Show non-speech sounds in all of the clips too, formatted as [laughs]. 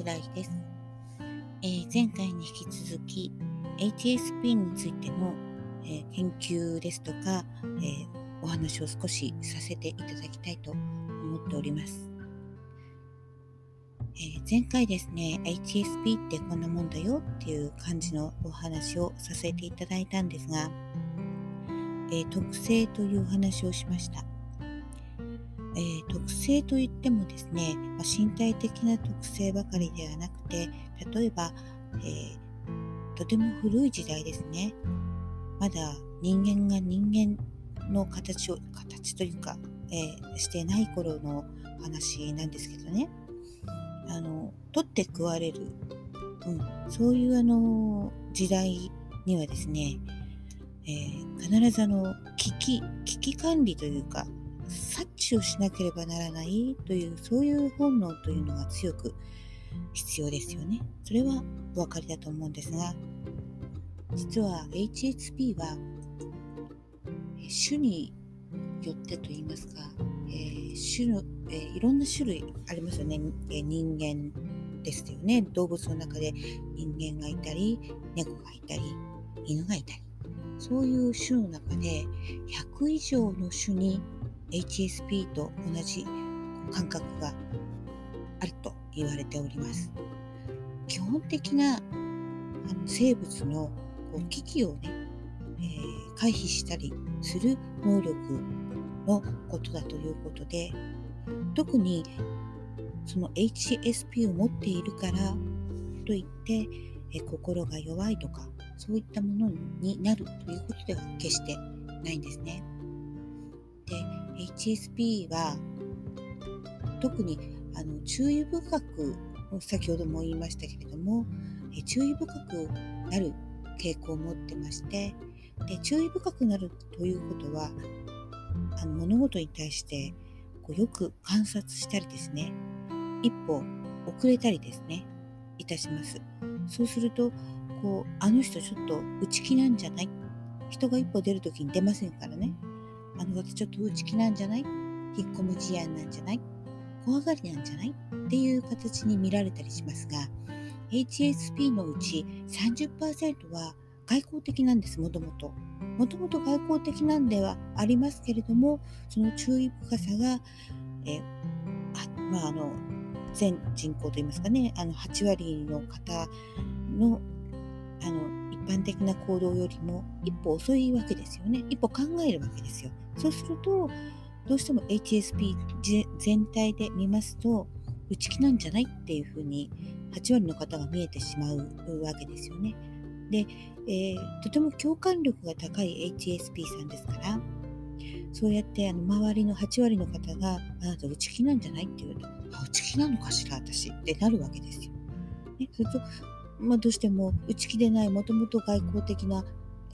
桜井です、えー、前回に引き続き HSP についての、えー、研究ですとか、えー、お話を少しさせていただきたいと思っております、え前回ですね HSP ってこんなもんだよっていう感じのお話をさせていただいたんですが、え特性というお話をしました。えー、特性といってもですね、まあ、身体的な特性ばかりではなくて例えば、えー、とても古い時代ですね。まだ人間が人間の形を形というか、えー、してない頃の話なんですけどね。あの取って食われる、うん、そういうあの時代にはですね、えー、必ずあの危機危機管理というか察知をしなければならないというそういう本能というのが強く必要ですよね。それはお分かりだと思うんですが実は HSP は種によってといいますか、えー、種の、えー、いろんな種類ありますよね、えー、人間ですよね。動物の中で人間がいたり猫がいたり犬がいたり。そういう種の中で100以上の種に HSP と同じ感覚があると言われております。基本的な生物の危機をね、えー、回避したりする能力のことだということで特にその HSP を持っているからといって、え心が弱いとかそういったものになるということでは決してないんですね。で HSP は特にあの注意深く先ほども言いましたけれども注意深くなる傾向を持ってましてで注意深くなるということはあの物事に対してこうよく観察したりですね一歩遅れたりですねいたします。そうするとこうあの人ちょっと内気なんじゃない？人が一歩出る時に出ませんからね。あの方ちょっと内気なんじゃない？引っ込む思案なんじゃない？怖がりなんじゃない？っていう形に見られたりしますが HSP のうち30%は外交的なんですもともと。もともと外交的なんではありますけれどもその注意深さが、えあまあ、あの全人口といいますかねあの8割の方のあの般的な行動よりも一歩遅いわけですよね。一歩考えるわけですよ。そうすると、どうしても HSP 全体で見ますと、内気なんじゃないっていうふうに8割の方が見えてしまうわけですよね。で、えー、とても共感力が高い HSP さんですから、そうやってあの周りの8割の方があなた内気なんじゃないって言うと、内気なのかしら私ってなるわけですよ。ね、それとまあ、どうしても内気でないもともと外交的な、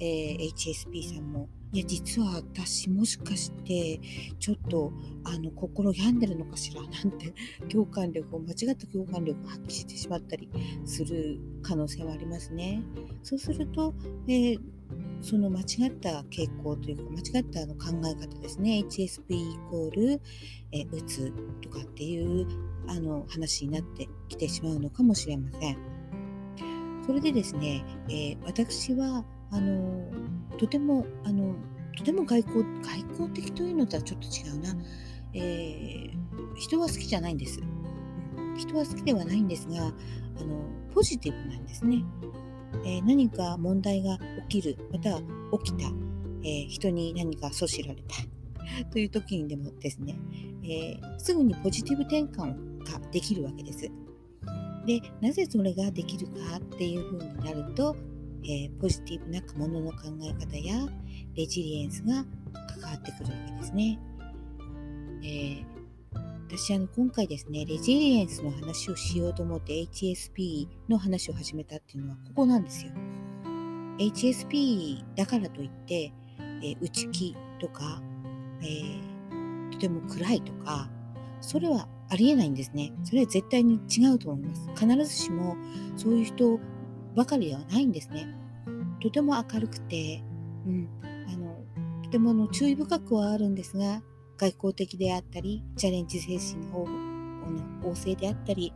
えー、HSP さんもいや実は私もしかしてちょっとあの心病んでるのかしらなんて [laughs] 共感力を間違った共感力を発揮してしまったりする可能性はありますね。そうすると、えー、その間違った傾向というか間違ったあの考え方ですね HSP イコール、えー、うつとかっていうあの話になってきてしまうのかもしれません。それでですね、えー、私はあのとてもあのとても外交外交的というのとはちょっと違うな、えー、人は好きじゃないんです、人は好きではないんですがあのポジティブなんですね、えー、何か問題が起きるまたは起きた、え人に何か阻止られた [laughs] という時にでもですね、えすぐにポジティブ転換ができるわけです。でなぜそれができるかっていうふうになると、えー、ポジティブなものの考え方やレジリエンスが関わってくるわけですね。えー、私あの今回ですねレジリエンスの話をしようと思って HSP の話を始めたっていうのはここなんですよ。HSP だからといって、えー、内気とか、えー、とても暗いとかそれはありえないんですね。それは絶対に違うと思います。必ずしもそういう人ばかりではないんですね。とても明るくて、うん、あのとてもの注意深くはあるんですが、外交的であったり、チャレンジ精神が旺盛であったり、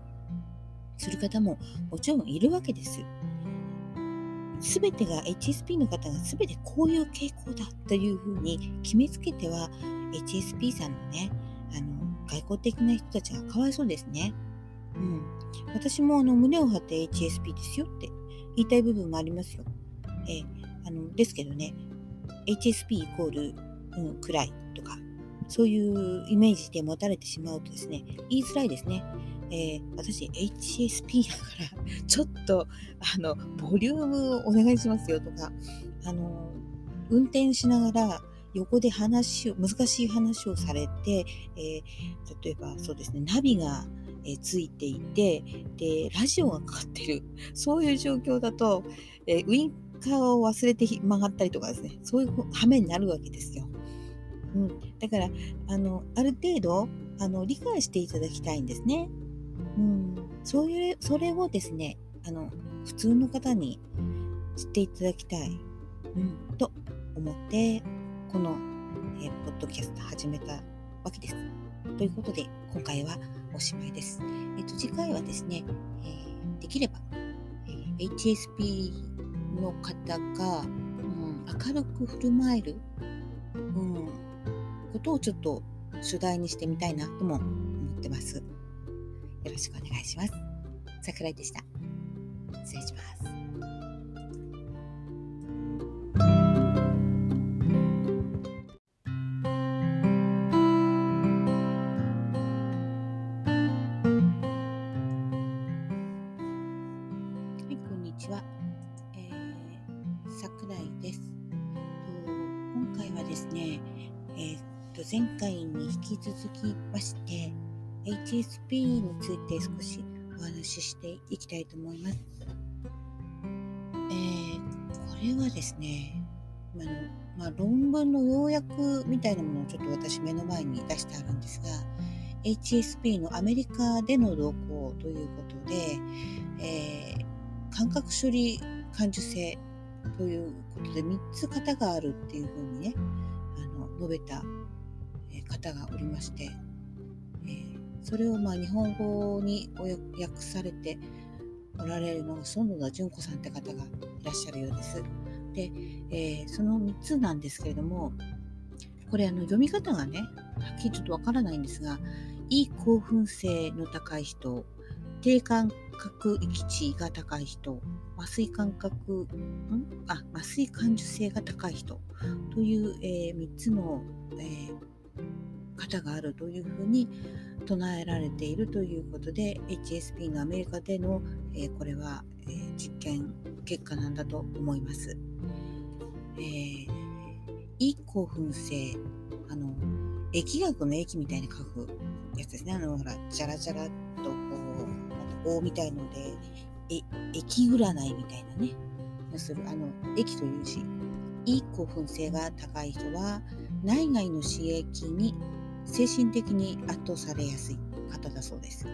する方ももちろんいるわけです。すべてが HSP の方がすべてこういう傾向だというふうに決めつけては HSP さんのね外交的な人たちがかわいそうですね。うん、私もあの胸を張って HSP ですよって言いたい部分もありますよ。えあのですけどね HSP イコール、うん、暗いとかそういうイメージで持たれてしまうとですね言いづらいですね。えー、私 HSP だからちょっとあのボリュームお願いしますよとかあの運転しながら横で話を難しい話をされて、えー、例えばそうですねナビが、えー、ついていてでラジオがかかってる。[laughs] そういう状況だと、えー、ウインカーを忘れて曲がったりとかですね。そういう羽目になるわけですよ。うん、だからあのある程度あの理解していただきたいんですね。うん、そういうそれをですねあの普通の方に知っていただきたい、うん、と思ってこの、えー、ポッドキャスト始めたわけです。ということで今回はおしまいです。えっ、ー、と次回はですね、えー、できれば、え HSP の方が、うん、明るく振る舞える、うん、ことをちょっと主題にしてみたいなとも思ってます。よろしくお願いします。桜井でした。失礼します。HSP について少しお話ししていきたいと思います。えー、これはですね、あのまあ、論文の要約みたいなものをちょっと私目の前に出してあるんですが HSP のアメリカでの動向ということで、えー、感覚処理感受性ということで3つ型があるっていうふうにねあの述べた方がおりましてそれをまあ日本語に訳されておられるのが園田純子さんって方がいらっしゃるようです。で、えー、その3つなんですけれどもこれあの読み方がねはっきりちょっとわからないんですがいい興奮性の高い人低感覚域値が高い人麻酔感覚ん？あ麻酔感受性が高い人という、えー、3つの、えー、方があるというふうに唱えられているということで HSP のアメリカでの、えー、これは、えー、実験結果なんだと思います。えー、い興奮性あの疫学の液みたいに書くやつですねあのほらジャラジャラとこう棒みたいのでえ液占いみたいなねするあの液という字いい興奮性が高い人は内外の刺激に精神的に圧倒されやすい方だそうです。で、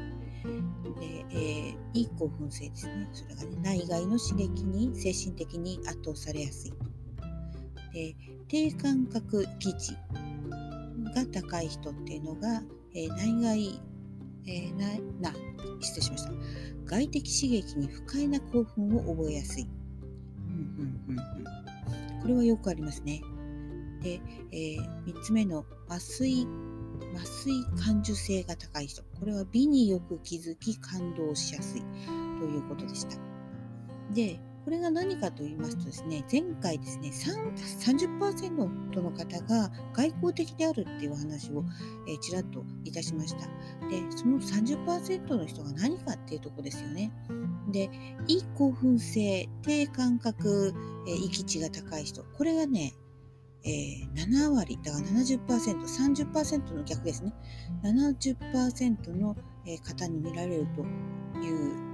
えー、いい興奮性ですね。それがね、内外の刺激に精神的に圧倒されやすい。で、低感覚基地が高い人っていうのが、えー、内外、えー、な、な、失礼しました。外的刺激に不快な興奮を覚えやすい。これはよくありますね。で、えー、3つ目の麻酔麻酔感受性が高い人。これは美によく気づき感動しやすい。ということでした。でこれが何かと言いますとですね前回ですね30%の方が外交的であるっていうお話を、えー、ちらっといたしました。でその30%の人が何かっていうとこですよね。でいい興奮性低感覚、えー、域値が高い人。これがねえー、7割、だから70%、30%の逆ですね。70%の、えー、方に見られるという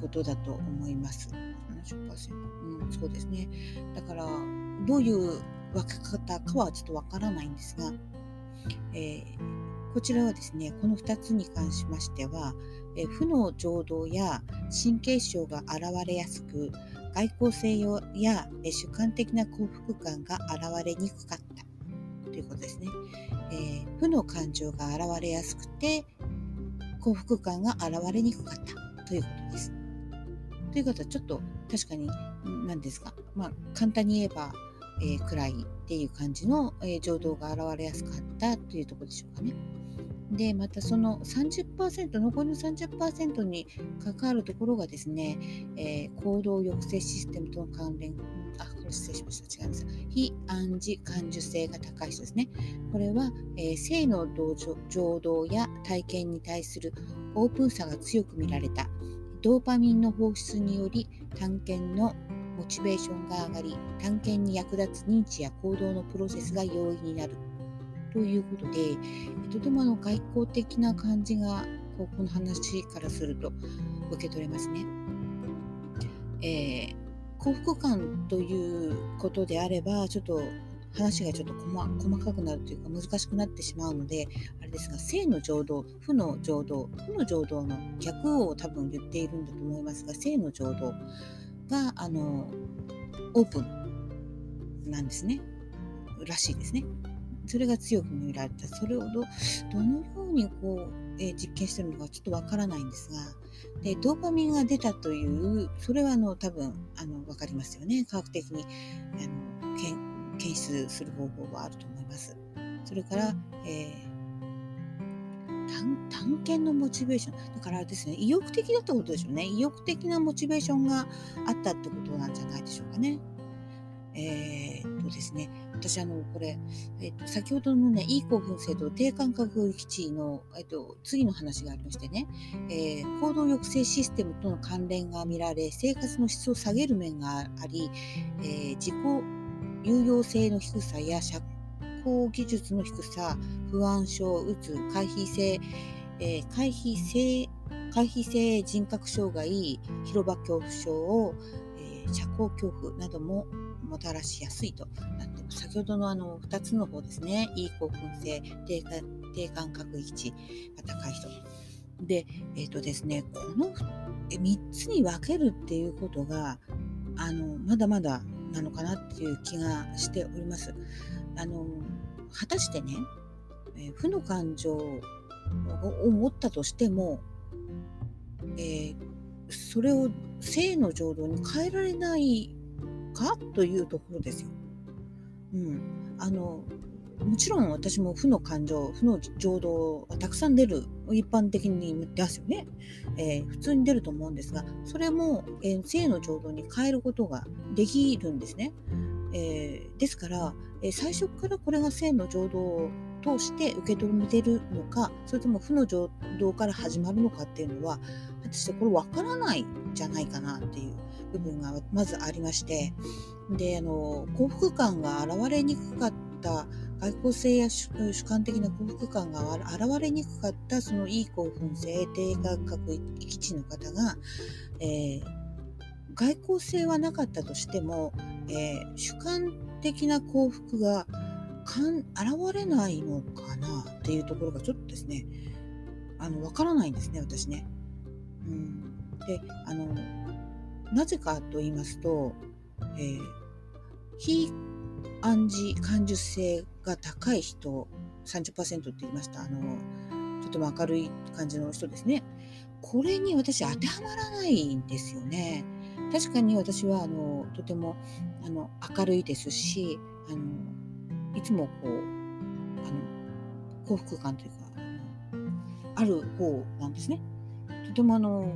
ことだと思います。70%、うん、そうですね。だから、どういう分け方かはちょっとわからないんですが、えー、こちらはですね、この2つに関しましては、え負の情動や神経症が現れやすく、外交性や主観的な幸福感が現れにくかったということですね。えー、負の感情が現れやすくて幸福感が現れにくかったということです。ということはちょっと確かに何ですか、まあ、簡単に言えば、えー、暗いっていう感じの、えー、情動が現れやすかったというところでしょうかね。でまたその30%残りの30%に関わるところがですね、えー、行動抑制システムとの関連あこれ失礼しました。違います。非暗示感受性が高い人ですね。これは、えー、性の情動や体験に対するオープンさが強く見られた。ドーパミンの放出により探検のモチベーションが上がり探検に役立つ認知や行動のプロセスが容易になる。ということでとてもあの外交的な感じがこの話からすると受け取れますね。えー、幸福感ということであればちょっと話がちょっと細かくなるというか難しくなってしまうのであれですが性の浄土負の浄土負の浄土の逆を多分言っているんだと思いますが性の浄土があのオープンなんですねらしいですね。それが強く見られたそれをどどのようにこう、えー、実験してるのかちょっとわからないんですがでドーパミンが出たというそれはあの多分あの分かりますよね科学的にあの検出する方法はあると思います。それから、えー、探検のモチベーションだからですね意欲的だったことでしょうね意欲的なモチベーションがあったってことなんじゃないでしょうかね。えー、っとですね、私あの、これ、えっと、先ほどのね、いい興奮性と低感覚域値の、えっと、次の話がありましてね、えー、行動抑制システムとの関連が見られ、生活の質を下げる面があり、えー、自己有用性の低さや社交技術の低さ、不安症、うつ、回避性、えー、回避性、回避性人格障害、広場恐怖症、え、社交恐怖などももたらしやすいとなってます先ほどのあの2つの方ですね。いい興奮性低低感覚位置が高い人。でえっ、ー、とですねこの3つに分けるっていうことがあのまだまだなのかなっていう気がしております。あの果たしてね、えー、負の感情を持ったとしても、えー、それを性の情動に変えられないか？というところですよ。うん、あのもちろん私も負の感情負の情動はたくさん出る一般的に出すよね、えー、普通に出ると思うんですがそれも、えー、性の情動に変えることができるんですね、えー、ですから、え最初からこれが性の情動を通して受け止めてるのかそれとも負の情動から始まるのかっていうのは果たしてこれ分からないんじゃないかなっていう部分がまずありましてであの幸福感が現れにくかった外交性や主観的な幸福感が現れにくかったそのいい興奮性低感覚基地の方が、えー、外交性はなかったとしても、えー、主観的な幸福が現れないのかなっていうところがちょっとですねあの分からないんですね私ね。うん、であのなぜかと言いますと、えー、非暗示感受性が高い人30%って言いました。あのとても明るい感じの人ですね。これに私当てはまらないんですよね。確かに私はあのとてもあの明るいですしあのいつもこうあの幸福感というかある方なんですねとてもあの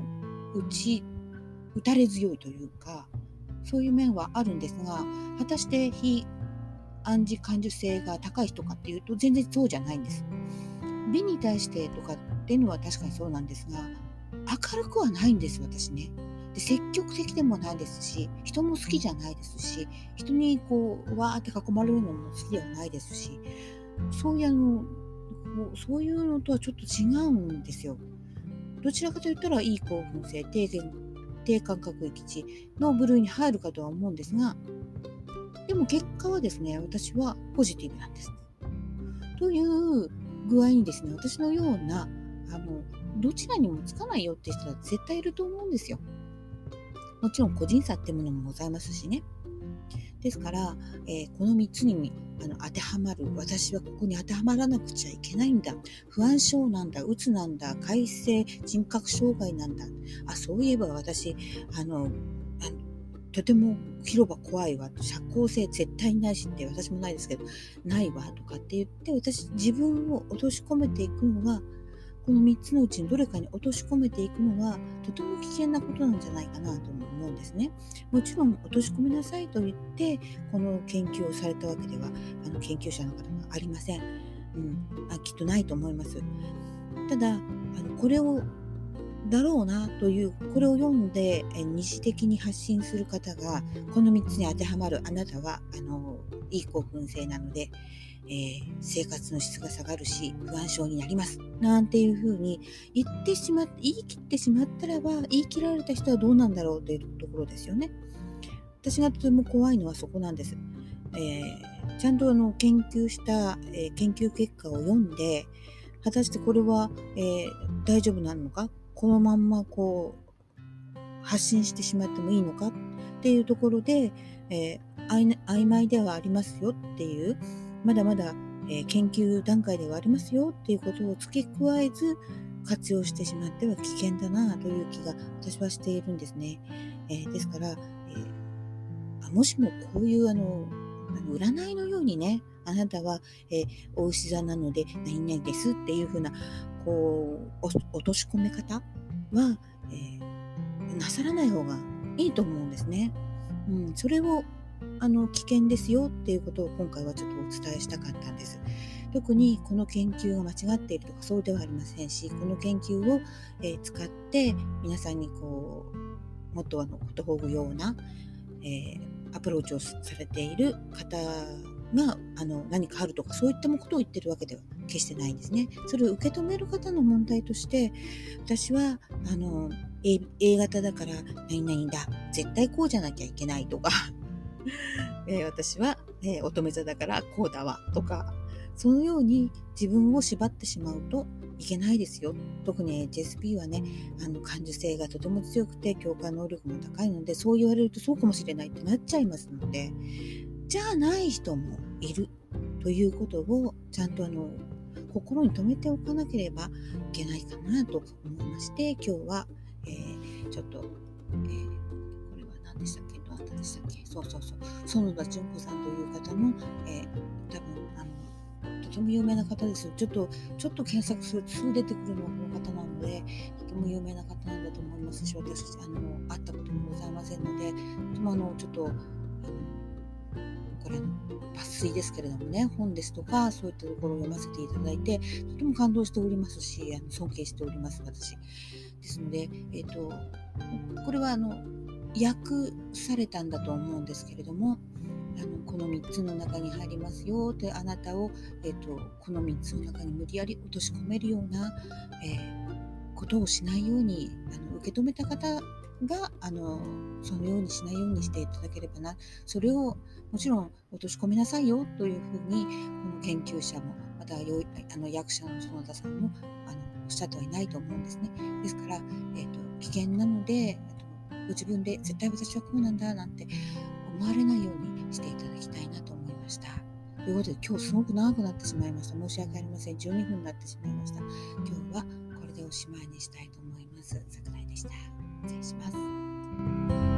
うち打たれ強いというかそういう面はあるんですが果たして非暗示感受性が高い人かっていうと全然そうじゃないんです。美に対してとかっていうのは確かにそうなんですが明るくはないんです私ね。で積極的でもないですし人も好きじゃないですし人にこうわーって囲まれるのも好きではないですしそういうあのそういうのとはちょっと違うんですよ。どちらかといったらいい興奮性低低感覚域値の部類に入るかとは思うんですがでも結果はですね私はポジティブなんです。という具合にですね私のようなあのどちらにもつかないよって人は絶対いると思うんですよ。もちろん個人差ってものもございますしね。ですから、えー、この3つにあの当てはまる私はここに当てはまらなくちゃいけないんだ。不安症なんだうつなんだ改正人格障害なんだ。あそういえば私あのとても広場怖いわ。社交性絶対ないしって私もないですけどないわとかって言って私自分を落とし込めていくのはこの3つのうちにどれかに落とし込めていくのはとても危険なことなんじゃないかなと思うんですね。もちろん落とし込めなさいと言ってこの研究をされたわけではあの研究者の方はありません。うん、あきっとないと思います。ただあのこれをだろうなというこれを読んで二次的に発信する方がこの3つに当てはまるあなたはあのいい興奮性なので、えー、生活の質が下がるし不安症になりますなんていうふうに言ってしまって言い切ってしまったらば言い切られた人はどうなんだろうというところですよね。私がとても怖いのはそこなんです。えー、ちゃんとあの研究した、えー、研究結果を読んで果たしてこれは、えー、大丈夫なのか？このまんまこう発信してしまってもいいのか？っていうところで、え、曖昧ではありますよっていうまだまだ、えー、研究段階ではありますよっていうことを付け加えず活用してしまっては危険だなという気が私はしているんですね。えー、ですから、えー、もしもこういうあの占いのようにねあなたは、えー、お牛座なので何々ですっていうふうなこう落とし込め方は、えー、なさらない方がいいと思うんですね。うん、それをあの危険ですよっていうことを今回はちょっとお伝えしたかったんです。特にこの研究が間違っているとかそうではありませんしこの研究を、え、使って皆さんにこうもっとあのことほぐような、えー、アプローチをされている方があの何かあるとかそういったことを言ってるわけでは決してないんですね。それを受け止める方の問題として私はあの A, A 型だから何々だ絶対こうじゃなきゃいけないとか、[laughs] えー、私は、えー、乙女座だからこうだわとかそのように自分を縛ってしまうといけないですよ。特に HSP はね、あの感受性がとても強くて共感能力も高いので、そう言われるとそうかもしれないってなっちゃいますので、じゃあない人もいるということをちゃんとあの心に留めておかなければいけないかなと思いまして今日は、えー、ちょっと、えー、でしたっけ？そうそうそう。園田純子さんという方の、えー、多分あのとても有名な方ですよ。ちょっとちょっと検索するとすぐ出てくるのはこの方なのでとても有名な方なんだと思いますし私あの会ったこともございませんのでとてもあのちょっとあのこれ抜粋ですけれどもね本ですとかそういったところを読ませていただいてとても感動しておりますしあの尊敬しております私。ですので、えーと、これはあの訳されたんだと思うんですけれどもあのこの3つの中に入りますよってあなたを、えーと、この3つの中に無理やり落とし込めるような、えー、ことをしないようにあの受け止めた方があのそのようにしないようにしていただければなそれをもちろん落とし込みなさいよというふうにこの研究者もまたあの役者の園田さんもあのおっしゃってはいないと思うんですね。ですから、えーと、危険なので、ご自分で絶対私はこうなんだなんて思われないようにしていただきたいなと思いました。ということで今日すごく長くなってしまいました。申し訳ありません。12分になってしまいました。今日はこれでおしまいにしたいと思います。桜井でした。失礼します。